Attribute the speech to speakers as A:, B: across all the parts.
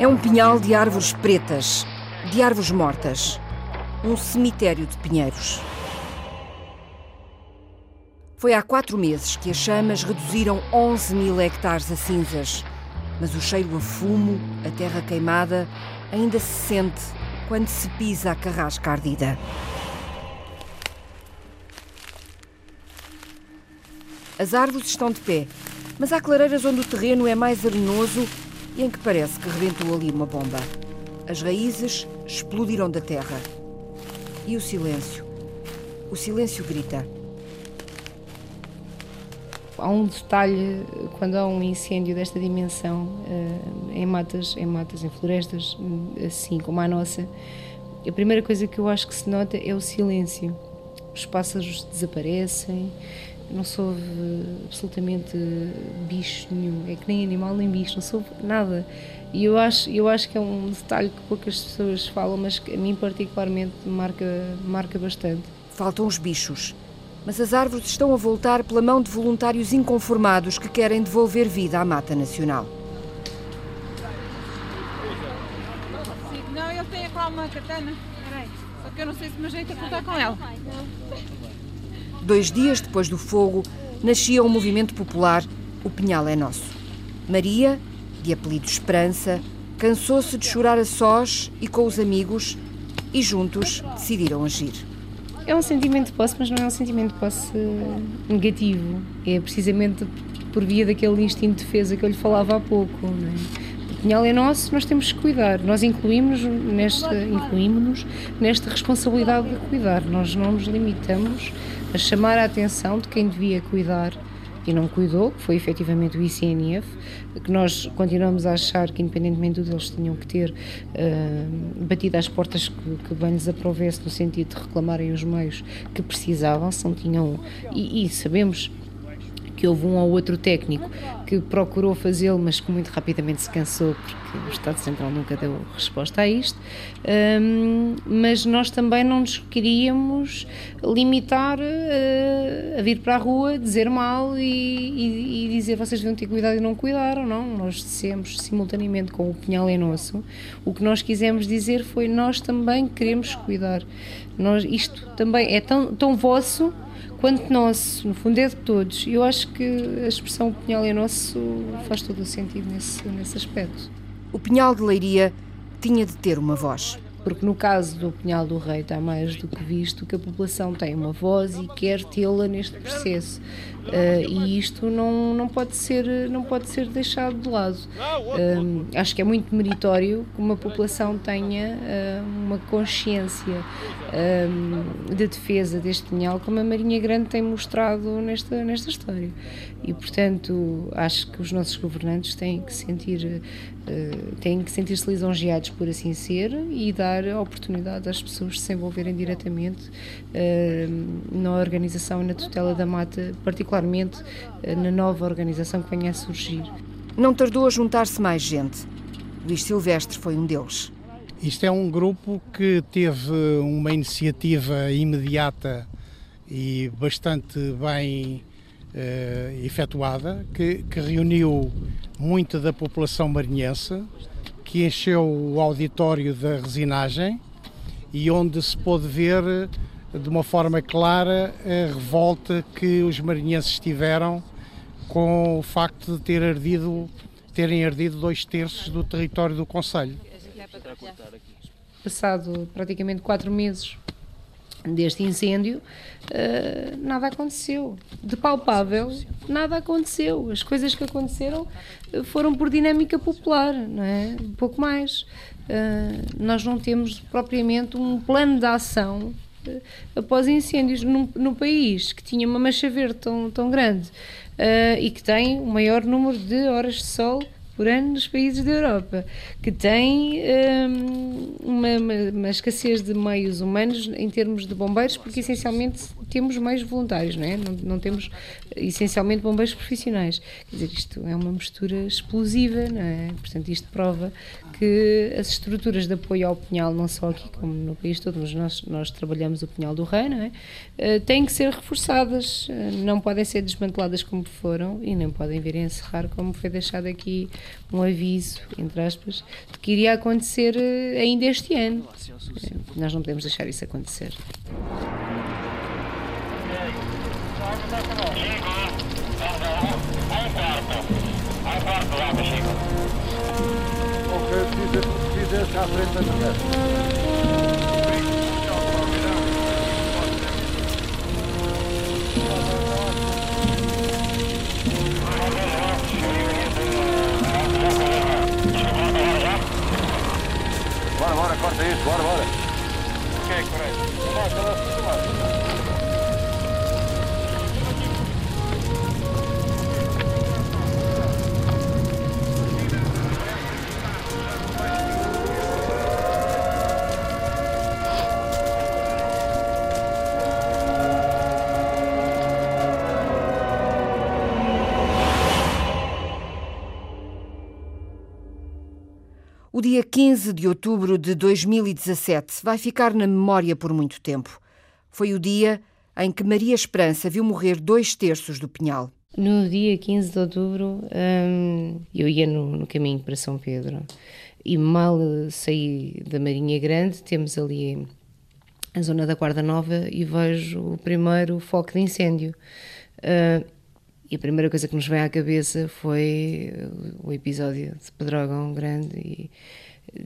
A: É um pinhal de árvores pretas, de árvores mortas. Um cemitério de pinheiros. Foi há quatro meses que as chamas reduziram 11 mil hectares a cinzas. Mas o cheiro a fumo, a terra queimada, ainda se sente quando se pisa a carrasca ardida. As árvores estão de pé, mas há clareiras onde o terreno é mais arenoso em que parece que rebentou ali uma bomba. As raízes explodiram da terra. E o silêncio? O silêncio grita.
B: Há um detalhe quando há um incêndio desta dimensão eh, em matas, em matas, em florestas, assim como a nossa. A primeira coisa que eu acho que se nota é o silêncio. Os pássaros desaparecem, não soube absolutamente bicho nenhum, é que nem animal nem bicho, não soube nada. E eu acho, eu acho que é um detalhe que poucas pessoas falam, mas que a mim particularmente marca, marca bastante.
A: Faltam os bichos, mas as árvores estão a voltar pela mão de voluntários inconformados que querem devolver vida à mata nacional.
C: Não, ele tem lá uma katana. Peraí. Só que eu não sei se me ajeita a cortar com ela.
A: Dois dias depois do fogo, nascia um movimento popular, o Pinhal é Nosso. Maria, de apelido Esperança, cansou-se de chorar a sós e com os amigos e juntos decidiram agir.
B: É um sentimento de posse, mas não é um sentimento de posse negativo. É precisamente por via daquele instinto de defesa que eu lhe falava há pouco. É? Pinhal é nosso, nós temos que cuidar. Nós incluímos nesta, incluímos nesta responsabilidade de cuidar. Nós não nos limitamos a chamar a atenção de quem devia cuidar e não cuidou, que foi efetivamente o ICNF, que nós continuamos a achar que, independentemente do deles, tinham que ter uh, batido às portas que, que bem lhes aprovesse, no sentido de reclamarem os meios que precisavam, se não tinham. E, e sabemos que houve um ou outro técnico que procurou fazê-lo, mas que muito rapidamente se cansou, porque o Estado Central nunca deu resposta a isto. Um, mas nós também não nos queríamos limitar uh, a vir para a rua, dizer mal e, e, e, dizer vocês deviam ter cuidado e não cuidaram, não. Nós dissemos simultaneamente com o Pinhal é nosso. O que nós quisemos dizer foi nós também queremos cuidar. Nós, isto também é tão, tão vosso quanto nosso, no fundo é de todos. Eu acho que a expressão Pinhal é nosso faz todo o sentido nesse, nesse aspecto.
A: O Pinhal de Leiria tinha de ter uma voz.
B: Porque no caso do Pinhal do Rei está mais do que visto que a população tem uma voz e quer tê-la neste processo. Uh, e isto não, não, pode ser, não pode ser deixado de lado. Uh, acho que é muito meritório que uma população tenha uh, uma consciência de defesa deste pinhal, como a Marinha Grande tem mostrado nesta, nesta história. E, portanto, acho que os nossos governantes têm que sentir têm que sentir-se lisonjeados por assim ser e dar a oportunidade às pessoas se envolverem diretamente na organização e na tutela da mata, particularmente particularmente eh, na nova organização que venha a surgir.
A: Não tardou a juntar-se mais gente. Luís Silvestre foi um deles.
D: Isto é um grupo que teve uma iniciativa imediata e bastante bem uh, efetuada, que, que, reuniu muita da população marinhense, que encheu o auditório da resinagem e onde se pôde ver de uma forma clara a revolta que os marinhenses tiveram com o facto de ter ardido, terem ardido dois terços do território do Conselho.
B: Passado praticamente quatro meses deste incêndio, uh, nada aconteceu. De palpável, nada aconteceu. As coisas que aconteceram eh, foram por dinâmica popular, não é? Pouco mais. Uh, nós não temos propriamente um plano de ação após incêndios no, no, país que tinha uma mancha verde tão, tão grande uh, e que tem o maior número de horas de sol por ano nos países da Europa, que tem um, uma, uma, escassez de meios humanos em termos de bombeiros, porque essencialmente temos meios voluntários, não é? Não, não temos essencialmente bombeiros profissionais. Quer dizer, isto é uma mistura explosiva, não é? Portanto, isto prova que as estruturas de apoio ao Pinhal, não só aqui como no país todo, mas nós, nós trabalhamos o Pinhal do Rei, não é? Uh, têm que ser reforçadas, uh, não podem ser desmanteladas como foram e nem podem vir a encerrar como foi deixado aqui um aviso, entre aspas, de que iria acontecer uh, ainda este ano. nós não podemos deixar isso acontecer.
E: Bora, bora, corta isso, bora, bora. Ok, correto.
A: Dia 15 de outubro de 2017 vai ficar na memória por muito tempo. Foi o dia em que Maria Esperança viu morrer dois terços do Pinhal.
B: No dia 15 de outubro, hum, eu ia no, no, caminho para São Pedro e mal saí da Marinha Grande, temos ali a zona da Guarda Nova e vejo o primeiro foco de incêndio. Uh, e a primeira coisa que nos veio à cabeça foi o episódio de Pedrógão Grande e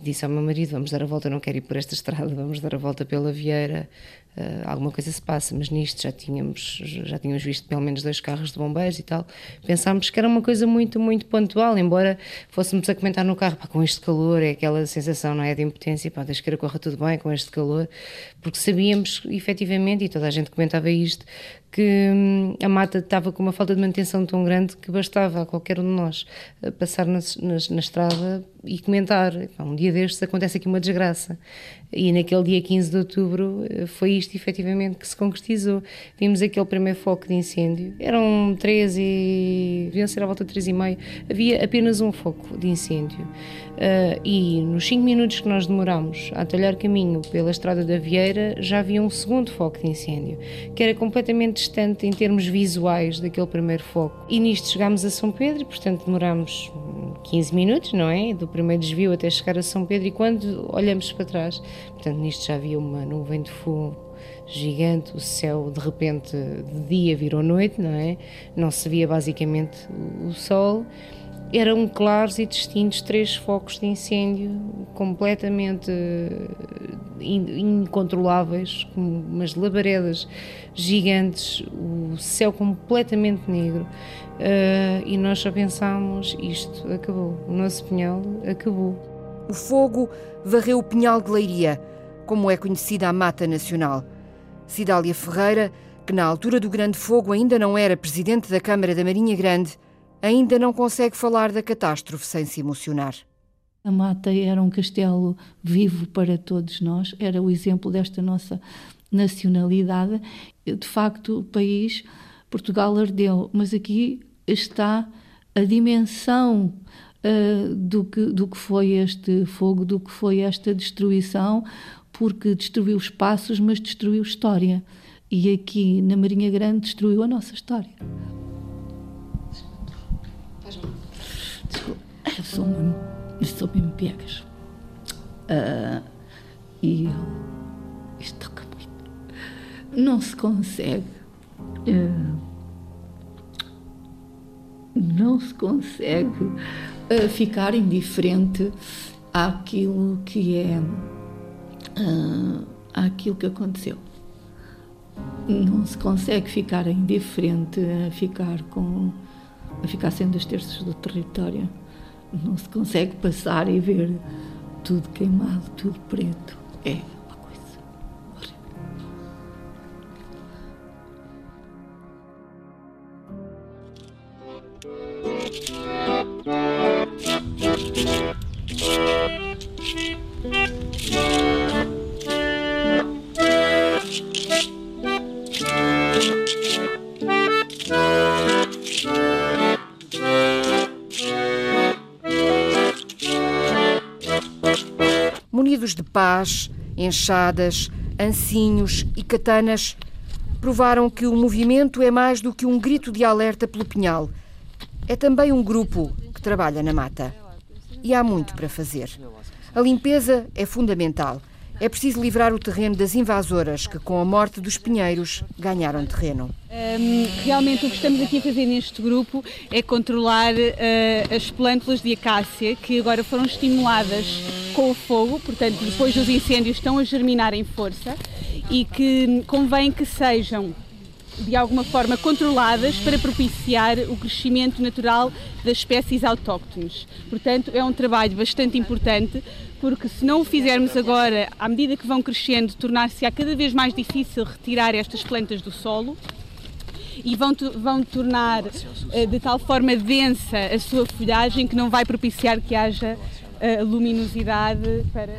B: disse ao meu marido, vamos dar a volta, não quero ir por esta estrada, vamos dar a volta pela Vieira, uh, alguma coisa se passa, mas nisto já tínhamos, já tínhamos visto pelo menos dois carros de bombeiros e tal, pensámos que era uma coisa muito, muito pontual, embora fôssemos a comentar no carro, pá, com este calor, é aquela sensação, não é, de impotência, pá, deixa que corra tudo bem com este calor, porque sabíamos efetivamente, e toda a gente comentava isto, que hum, a mata estava com uma falta de manutenção tão grande que bastava a qualquer um de nós passar na, na, na estrada e comentar. Um dia destes acontece aqui uma desgraça. E naquele dia 15 de outubro foi isto efetivamente que se concretizou. Vimos aquele primeiro foco de incêndio. Eram três e. deviam ser à volta de três e meio. Havia apenas um foco de incêndio. Uh, e nos cinco minutos que nós demorámos a talhar caminho pela estrada da Vieira, já havia um segundo foco de incêndio, que era completamente distante em termos visuais daquele primeiro foco. E nisto chegámos a São Pedro, portanto demorámos 15 minutos, não é? Do primeiro desvio até chegar a São Pedro, e quando olhamos para trás, portanto, nisto já havia uma nuvem de fumo gigante, o céu de repente de dia virou noite, não é? Não se via basicamente o sol. Eram claros e distintos três focos de incêndio completamente incontroláveis, como umas labaredas gigantes, o céu completamente negro. Uh, e nós só pensámos: isto acabou, o nosso pinhal acabou.
A: O fogo varreu o pinhal de Leiria, como é conhecida a Mata Nacional. Cidália Ferreira, que na altura do Grande Fogo ainda não era presidente da Câmara da Marinha Grande, ainda não consegue falar da catástrofe sem se emocionar.
F: A Mata era um castelo vivo para todos nós, era o exemplo desta nossa nacionalidade. De facto, o país, Portugal ardeu, mas aqui está a dimensão uh, do, que, do que foi este fogo, do que foi esta destruição, porque destruiu espaços, mas destruiu história. E aqui na Marinha Grande destruiu a nossa história. Desculpa, eu sou mesmo, eu sou mesmo piegas. Uh, e eu, isto toca muito. Não se consegue. Uh, não se consegue uh, ficar indiferente àquilo que é. Uh, àquilo que aconteceu. Não se consegue ficar indiferente a ficar com a ficar sem dois terços do território. Não se consegue passar e ver tudo queimado, tudo preto. É
A: de pás, enxadas, ancinhos e katanas provaram que o movimento é mais do que um grito de alerta pelo pinhal. É também um grupo que trabalha na mata. E há muito para fazer. A limpeza é fundamental. É preciso livrar o terreno das invasoras que, com a morte dos pinheiros, ganharam terreno.
G: Um, realmente o que estamos aqui a fazer neste grupo é controlar uh, as plântulas de acácia que agora foram estimuladas com o fogo, portanto, depois dos incêndios estão a germinar em força e que convém que sejam de alguma forma controladas para propiciar o crescimento natural das espécies autóctones. Portanto, é um trabalho bastante importante, porque se não o fizermos agora, à medida que vão crescendo, tornar-se-á cada vez mais difícil retirar estas plantas do solo e vão, vão tornar eh, de tal forma densa a sua folhagem que não vai propiciar que haja uh, luminosidade para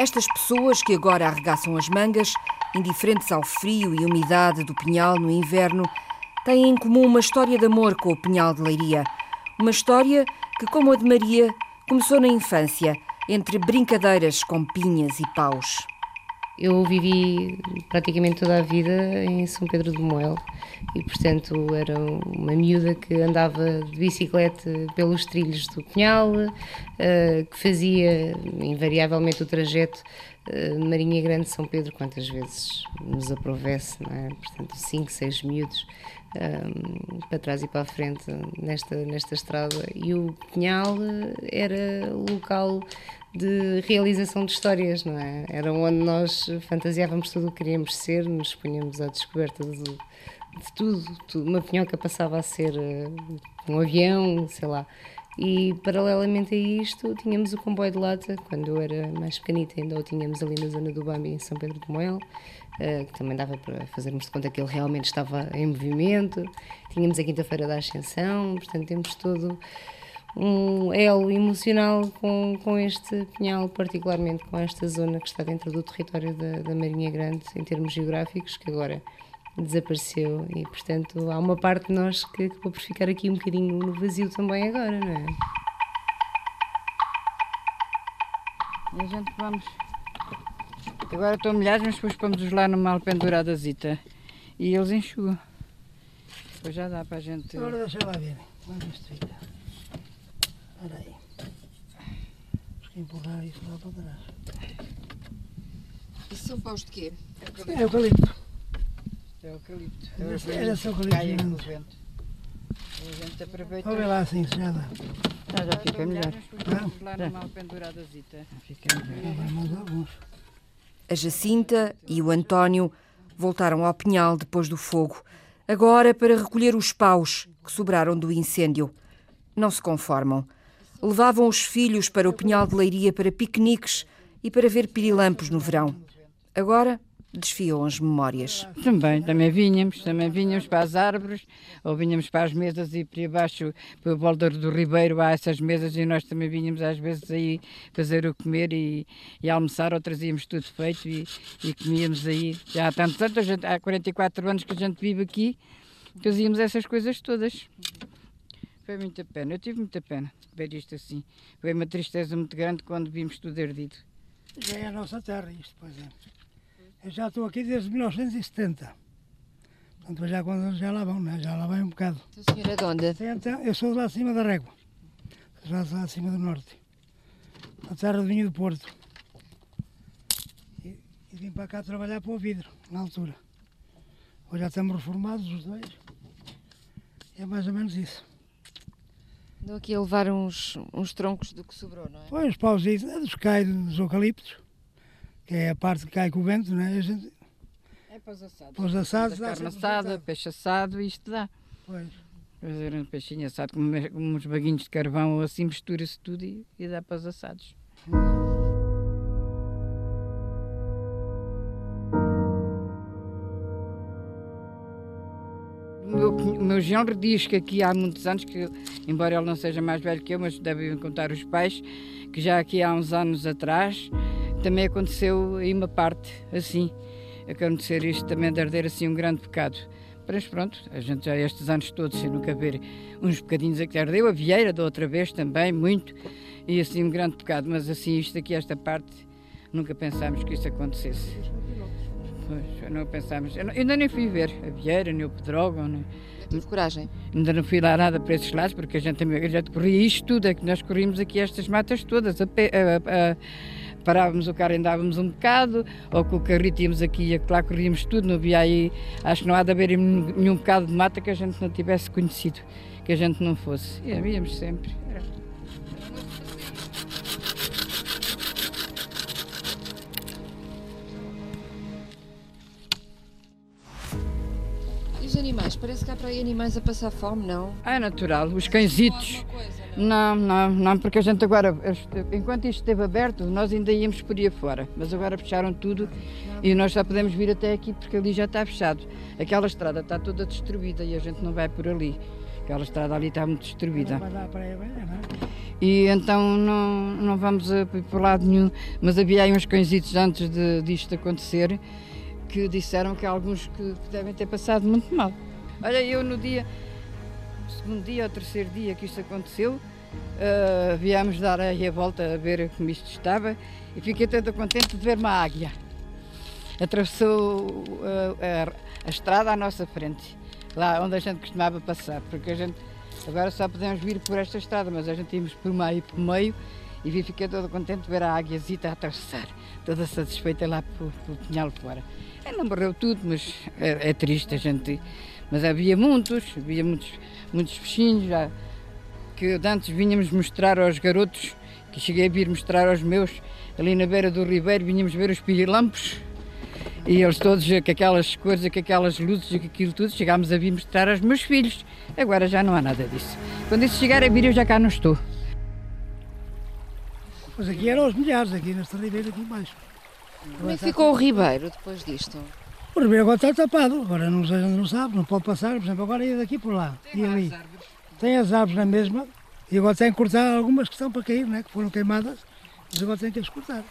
A: Estas pessoas que agora arregaçam as mangas, indiferentes ao frio e umidade do pinhal no inverno, têm em comum uma história de amor com o pinhal de Leiria. Uma história que, como a de Maria, começou na infância, entre brincadeiras com pinhas e paus.
B: Eu vivi praticamente toda a vida em São Pedro do Moel e, portanto, era uma miúda que andava de bicicleta pelos trilhos do Cunhal, eh, que fazia invariavelmente o trajeto eh, Marinha Grande São Pedro, quantas vezes nos aprovesse, não é? Portanto, cinco, seis miúdos para trás e para a frente nesta, nesta estrada. E o Pinhal era o local de realização de histórias, não é? Era onde nós fantasiávamos tudo o que queríamos ser, nos punhamos à descoberta de, de tudo, tudo. Uma pinhoca passava a ser uh, um avião, sei lá. E paralelamente a isto, tínhamos o comboio de lata, quando eu era mais pequenita, ainda o tínhamos ali na zona do Bambi, em São Pedro de Moel, que também dava para fazermos de conta que ele realmente estava em movimento. Tínhamos a Quinta-feira da Ascensão, portanto, temos todo um elo emocional com, com este pinhal, particularmente com esta zona que está dentro do território da, da Marinha Grande, em termos geográficos, que agora desapareceu e, portanto, há uma parte de nós que acabou por ficar aqui um bocadinho no vazio também agora, não é?
G: E a gente vamos. Agora estão milhares, mas depois pomos-os lá numa alpenduradazita e eles enxugam. Depois já dá para a gente.
H: Agora deixa lá ver. Vamos ver se fica. Espera aí. Temos que empurrar isso lá para trás.
A: Isso são paus de quê?
H: É eucalipto.
G: É eucalipto.
H: Era- era só eucalipto
G: com o
H: grande.
G: vento. A gente aproveita.
H: Vamos lá assim, se já dá.
G: Ah, já fica melhor.
H: Não?
G: lá numa alpenduradazita. Fica melhor.
H: Vai mais alguns.
A: A Jacinta e o António voltaram ao pinhal depois do fogo, agora para recolher os paus que sobraram do incêndio. Não se conformam. Levavam os filhos para o pinhal de leiria para piqueniques e para ver pirilampos no verão. Agora desfiam as memórias.
G: Também, também vinhamos, também vinhamos para as árvores, ou vinhamos para as mesas e para baixo, para o Baldor do Ribeiro, há essas mesas e nós também vinhamos às vezes aí fazer o comer e, e almoçar, ou trazíamos tudo feito e, e comíamos aí. Já há tantos anos, há 44 anos que a gente vive aqui, fazíamos essas coisas todas. Foi muita pena, eu tive muita pena de ver isto assim. Foi uma tristeza muito grande quando vimos tudo ardido.
H: Já é a nossa terra isto, pois é. Eu já estou aqui desde 1970. Portanto, já quando já lá vão, né? já lá vai um bocado.
A: O senhor é de onde?
H: Então, eu sou de lá acima da Régua, já lá acima do norte, a terra do vinho do Porto. E, e vim para cá trabalhar para o vidro, na altura. Hoje já estamos reformados os dois. É mais ou menos isso.
A: Andam aqui a levar uns, uns troncos do que sobrou, não é?
H: Pois, os pausitos, é dos cai dos eucaliptos, que é a parte que cai com o vento, não é? A gente,
G: É para os assados.
H: para os assados, dá
G: carne assada, peixe assado, isto dá.
H: Pois.
G: Fazer um peixinho assado com, uns baguinhos de carvão ou assim, mistura-se tudo e, e dá para os assados. O meu genro diz que aqui há muitos anos, que embora ele não seja mais velho que eu, mas devem contar os pais, que já aqui há uns anos atrás também aconteceu aí uma parte assim. Acontecer isto também de arder assim um grande pecado. Mas pronto, a gente já estes anos todos sem nunca ver uns bocadinhos aqui ardeu, a Vieira da outra vez também, muito, e assim um grande pecado, mas assim isto aqui, esta parte, nunca pensámos que isso acontecesse. Pois, não pensámos, eu, não, eu ainda nem fui ver a Vieira, nem o Pedrógão, nem,
A: Tive coragem.
G: Ainda não fui lá nada para esses lados, porque a gente, a gente corria isto tudo, é que nós corríamos aqui estas matas todas, a a, a, parávamos o carro, andávamos um bocado, ou com o carrito íamos aqui e lá corríamos tudo, não havia aí, acho que não há de haver nenhum bocado de mata que a gente não tivesse conhecido, que a gente não fosse. E havíamos sempre. Era.
A: E os animais? Parece que há para aí animais a passar fome, não?
G: Ah, é natural, os cãezitos. Não, não, não, porque a gente agora, enquanto isto esteve aberto, nós ainda íamos por aí fora, mas agora fecharam tudo e nós só podemos vir até aqui porque ali já está fechado. Aquela estrada está toda destruída e a gente não vai por ali. Aquela estrada ali está muito destruída. E então não, não vamos a, por lado nenhum, mas havia aí uns cãezitos antes de, disto acontecer que disseram que há alguns que devem ter passado muito mal. Olha, eu no dia, segundo dia ou terceiro dia que isto aconteceu, uh, viemos dar aí a volta a ver como isto estava e fiquei toda contente de ver uma águia. Atravessou uh, a, a, estrada à nossa frente, lá onde a gente costumava passar, porque a gente agora só podemos vir por esta estrada, mas a gente íamos por meio por meio e vi, fiquei toda contente de ver a águiazita a atravessar, toda satisfeita lá pelo, pelo pinhal fora. Não morreu tudo, mas é, é, triste a gente. Mas havia muitos, havia muitos, muitos peixinhos já, que antes vinhamos mostrar aos garotos, que cheguei a vir mostrar aos meus, ali na beira do ribeiro, vinhamos ver os pirilampos. E eles todos, com aquelas coisas, com aquelas luzes e com aquilo tudo, chegámos a vir mostrar aos meus filhos. Agora já não há nada disso. Quando isso chegar a vir, eu já cá não estou.
H: Mas aqui eram os milhares, aqui nesta ribeira aqui embaixo.
A: Como é que ficou o Ribeiro depois disto?
H: O Ribeiro agora está tapado, agora não, não sabe, não pode passar, por exemplo, agora ia daqui por lá, e ali. Tem as árvores na mesma, e agora tem que cortar algumas que estão para cair, né, que foram queimadas, mas agora tem que as cortar.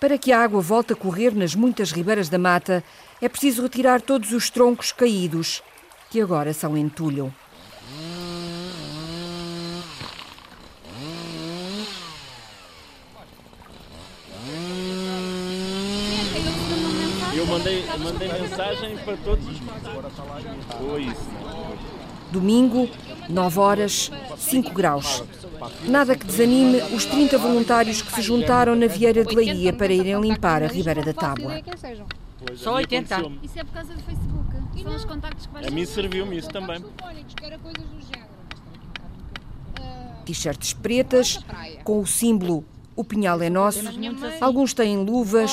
A: Para que a água volte a correr nas muitas ribeiras da mata, é preciso retirar todos os troncos caídos, que agora são entulho.
I: Mandei, mandei mensagem para todos os Foi.
A: Domingo, 9 horas, 5 graus. Nada que desanime os 30 voluntários que se juntaram na Vieira de Leiria para irem limpar a Ribeira da Tábua.
I: Só 80.
J: Isso é por causa do Facebook. São os contactos que vais
I: A mim serviu-me isso também.
A: T-shirts pretas, com o símbolo O Pinhal é Nosso. Alguns têm luvas,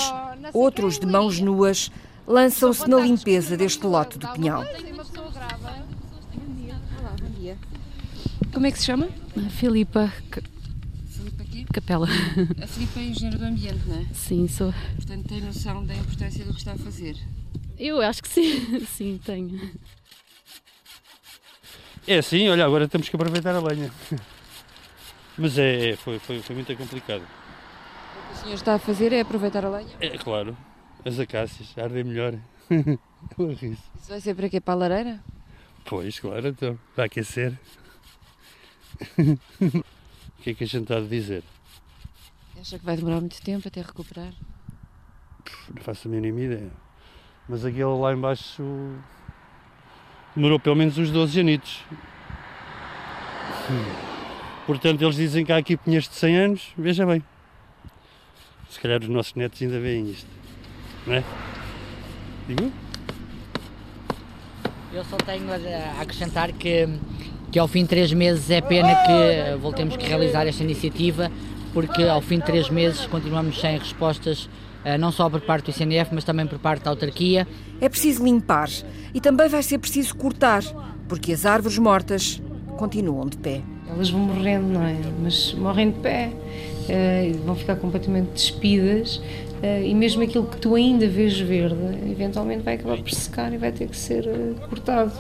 A: outros de mãos nuas, lançam-se na limpeza deste lote do Pinhal.
B: Como é que se chama? Filipa Capela.
A: A Filipa é engenheiro do ambiente, não é?
B: Sim, sou.
A: Portanto, tem noção da importância do que está a fazer.
B: Eu acho que sim, sim, tenho.
K: É sim, olha, agora temos que aproveitar a lenha. Mas é, foi, foi, foi muito complicado.
A: O senhor está a fazer é aproveitar a lenha?
K: É claro, as acácias, ardem melhor.
A: Isso vai ser para quê? Para a lareira?
K: Pois, claro, então, para aquecer. o que é que a gente há de dizer?
A: Acha que vai demorar muito tempo até recuperar?
K: Não faço a mínima ideia. Mas aquele lá embaixo demorou pelo menos uns 12 anitos. Portanto, eles dizem que há aqui pinhas de 100 anos, veja bem. Se calhar os nossos netos ainda veem isto, não é? Digo?
L: Eu só tenho a acrescentar que, que ao fim de três meses é pena que voltemos que realizar esta iniciativa, porque ao fim de três meses continuamos sem respostas, não só por parte do ICNF, mas também por parte da autarquia.
A: É preciso limpar e também vai ser preciso cortar, porque as árvores mortas continuam de pé.
B: Elas vão morrendo, não é? Mas morrem de pé, uh, vão ficar completamente despidas Uh, e mesmo aquilo que tu ainda vês verde, eventualmente vai acabar por secar e vai ter que ser uh, cortado.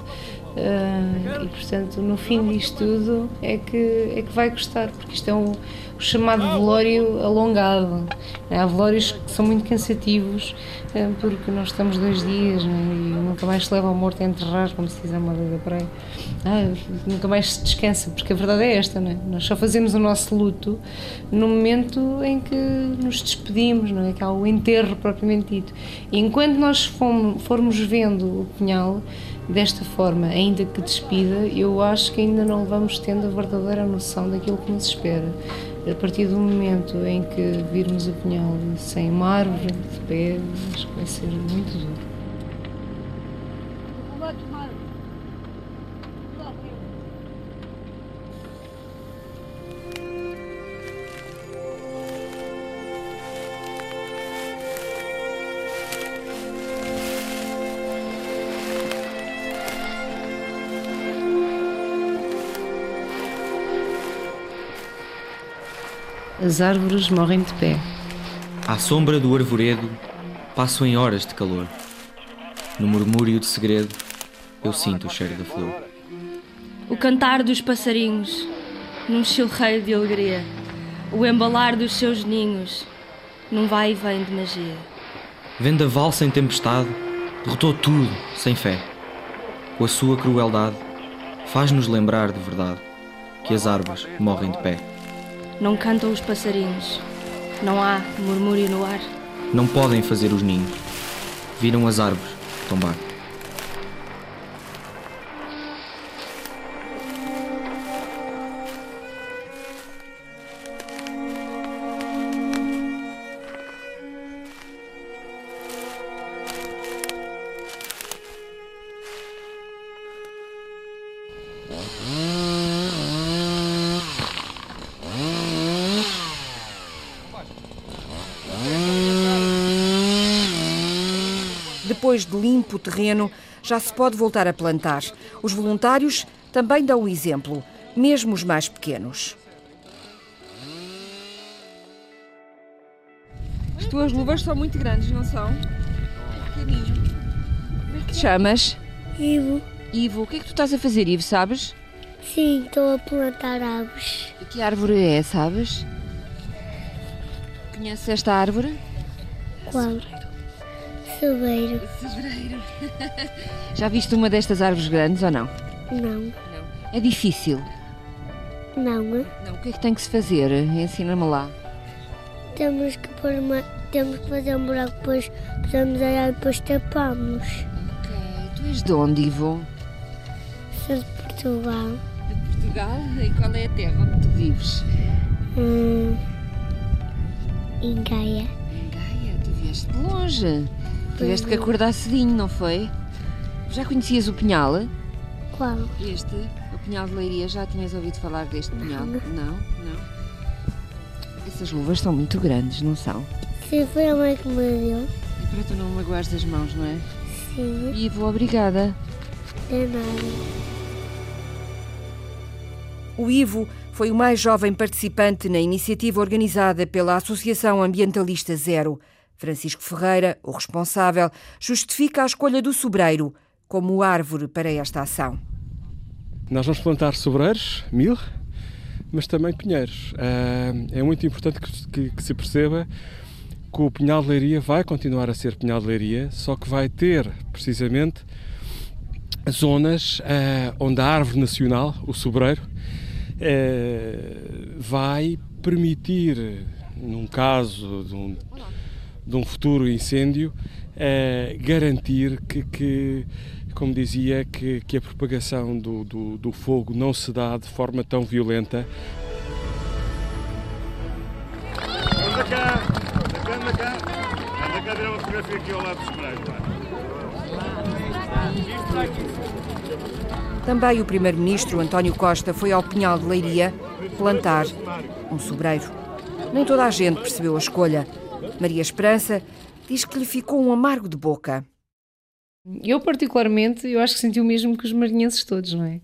B: Uh, e portanto, no fim disto tudo, é que, é que vai gostar, porque isto é um, o chamado velório alongado. É? Há velórios que são muito cansativos, uh, porque nós estamos dois dias né? e nunca mais se leva ao morto a enterrar, como se diz a moda da praia. Ah, nunca mais se descansa, porque a verdade é esta: né? nós só fazemos o nosso luto no momento em que nos despedimos, não é? que há o enterro propriamente dito. E enquanto nós fomos, formos vendo o punhal, desta forma, ainda que despida, eu acho que ainda não vamos tendo a verdadeira noção daquilo que nos espera. A partir do momento em que virmos a punhal sem uma árvore de pé, acho que vai ser muito duro. As árvores morrem de pé.
M: À sombra do arvoredo, passo em horas de calor. No murmúrio de segredo, eu sinto o cheiro da flor.
N: O cantar dos passarinhos, num chilreio de alegria. O embalar dos seus ninhos, num vai e vem de magia.
M: Vendaval sem tempestade, derrotou tudo sem fé. Com a sua crueldade, faz-nos lembrar de verdade que as árvores morrem de pé.
N: Não cantam os passarinhos. Não há murmúrio no ar.
M: Não podem fazer os ninhos. Viram as árvores tombar.
A: Depois de limpo o terreno, já se pode voltar a plantar. Os voluntários também dão o exemplo, mesmo os mais pequenos. As tuas luvas são muito grandes, não são? Pequeninho. Como é que te chamas?
O: Ivo.
A: Ivo, o que é que tu estás a fazer, Ivo, sabes?
O: Sim, estou a plantar árvores.
A: E que árvore é, sabes? Conheces esta árvore?
O: Qual? Sobreiro.
A: Sobreiro. Já viste uma destas árvores grandes ou não?
O: Não. Não.
A: É difícil?
O: Não.
A: Não. O que é que tem que se fazer? Ensina-me lá.
O: Temos que pôr uma. Temos que fazer um buraco, depois a água e depois tapamos.
A: Ok. Tu és de onde, Ivo?
O: Sou de Portugal.
A: De Portugal? E qual é a terra onde tu vives?
O: Hum, em Gaia.
A: Em Gaia? Tu vieste de longe. Tiveste que acordar cedinho, não foi? Já conhecias o Pinhal?
O: Qual?
A: Este, o Pinhal de Leiria. Já tinhas ouvido falar deste Pinhal? Não, não. Essas luvas são muito grandes, não são?
O: Sim, foi a mãe que me deu.
A: E para tu não magoares as mãos, não é?
O: Sim.
A: Ivo, obrigada.
O: De nada.
A: O Ivo foi o mais jovem participante na iniciativa organizada pela Associação Ambientalista Zero. Francisco Ferreira, o responsável, justifica a escolha do sobreiro como árvore para esta ação.
P: Nós vamos plantar sobreiros, mil, mas também pinheiros. É muito importante que, se perceba que o pinhal de leiria vai continuar a ser pinhal de leiria, só que vai ter precisamente zonas onde a árvore nacional, o sobreiro, vai permitir, num caso de um de um futuro incêndio, é garantir que, que como dizia, que, que a propagação do, do, do, fogo não se dá de forma tão violenta.
A: Também o primeiro-ministro António Costa foi ao Pinhal de Leiria plantar um sobreiro. Nem toda a gente percebeu a escolha. Maria Esperança diz que lhe ficou um amargo de boca.
B: Eu, particularmente, eu acho que senti o mesmo que os marinhenses todos, não é?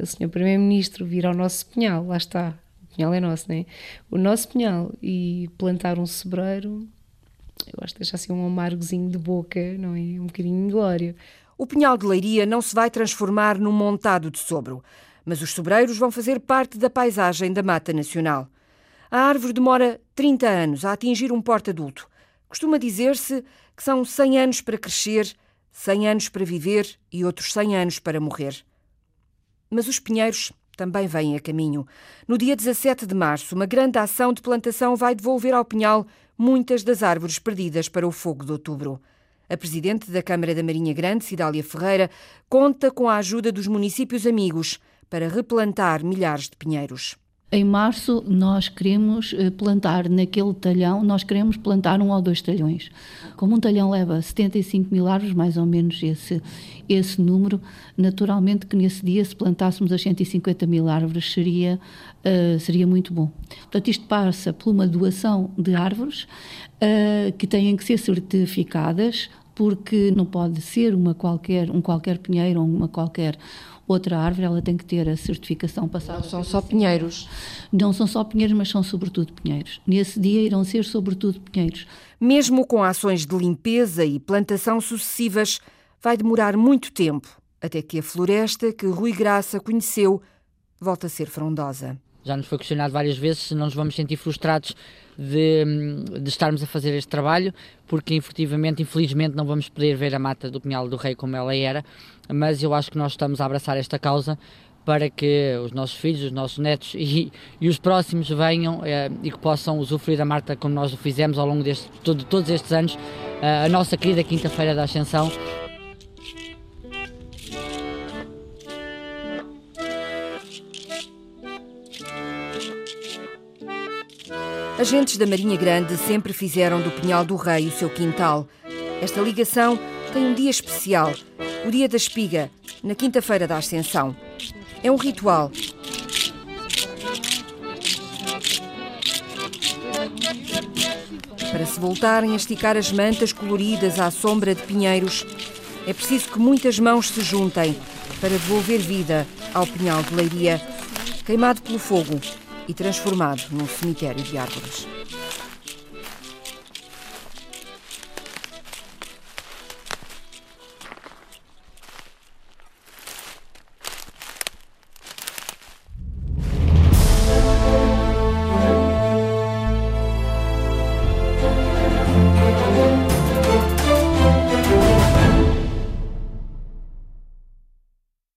B: O senhor Primeiro-Ministro vir ao nosso pinhal, lá está, o pinhal é nosso, não é? O nosso pinhal e plantar um sobreiro eu gosto de deixar assim um amargozinho de boca, não é? Um bocadinho de glória.
A: O pinhal de Leiria não se vai transformar num montado de sobro, mas os sobreiros vão fazer parte da paisagem da Mata Nacional. A árvore demora 30 anos a atingir um porte adulto. Costuma dizer-se que são 100 anos para crescer, 100 anos para viver e outros 100 anos para morrer. Mas os pinheiros também vêm a caminho. No dia 17 de março, uma grande ação de plantação vai devolver ao pinhal muitas das árvores perdidas para o fogo de outubro. A presidente da Câmara da Marinha Grande, Cidália Ferreira, conta com a ajuda dos municípios amigos para replantar milhares de pinheiros.
F: Em março, nós queremos eh, plantar naquele talhão, nós queremos plantar um ou dois talhões. Como um talhão leva 75 mil árvores, mais ou menos esse, esse número, naturalmente que nesse dia, se plantássemos as 150 mil árvores, seria, uh, seria muito bom. Portanto, isto passa por uma doação de árvores uh, que têm que ser certificadas, porque não pode ser uma qualquer, um qualquer pinheiro ou uma qualquer outra árvore, ela tem que ter a certificação passada.
A: Não são só pinheiros.
F: Não são só pinheiros, mas são sobretudo pinheiros. Nesse dia irão ser sobretudo pinheiros.
A: Mesmo com ações de limpeza e plantação sucessivas, vai demorar muito tempo até que a floresta que Rui Graça conheceu volte a ser frondosa.
L: Já nos foi questionado várias vezes se não nos vamos sentir frustrados de, de, estarmos a fazer este trabalho, porque efetivamente, infelizmente, não vamos poder ver a mata do Pinhal do Rei como ela era, mas eu acho que nós estamos a abraçar esta causa para que os nossos filhos, os nossos netos e, e os próximos venham eh, e que possam usufruir da Marta como nós o fizemos ao longo de todos estes anos, eh, a nossa querida Quinta-feira da Ascensão.
A: Agentes da Marinha Grande sempre fizeram do Pinhal do Rei o seu quintal. Esta ligação tem um dia especial, o Dia da Espiga, na quinta-feira da Ascensão. É um ritual. Para se voltarem a esticar as mantas coloridas à sombra de pinheiros, é preciso que muitas mãos se juntem para devolver vida ao Pinhal de Leiria, queimado pelo fogo e transformado num cemitério de árvores.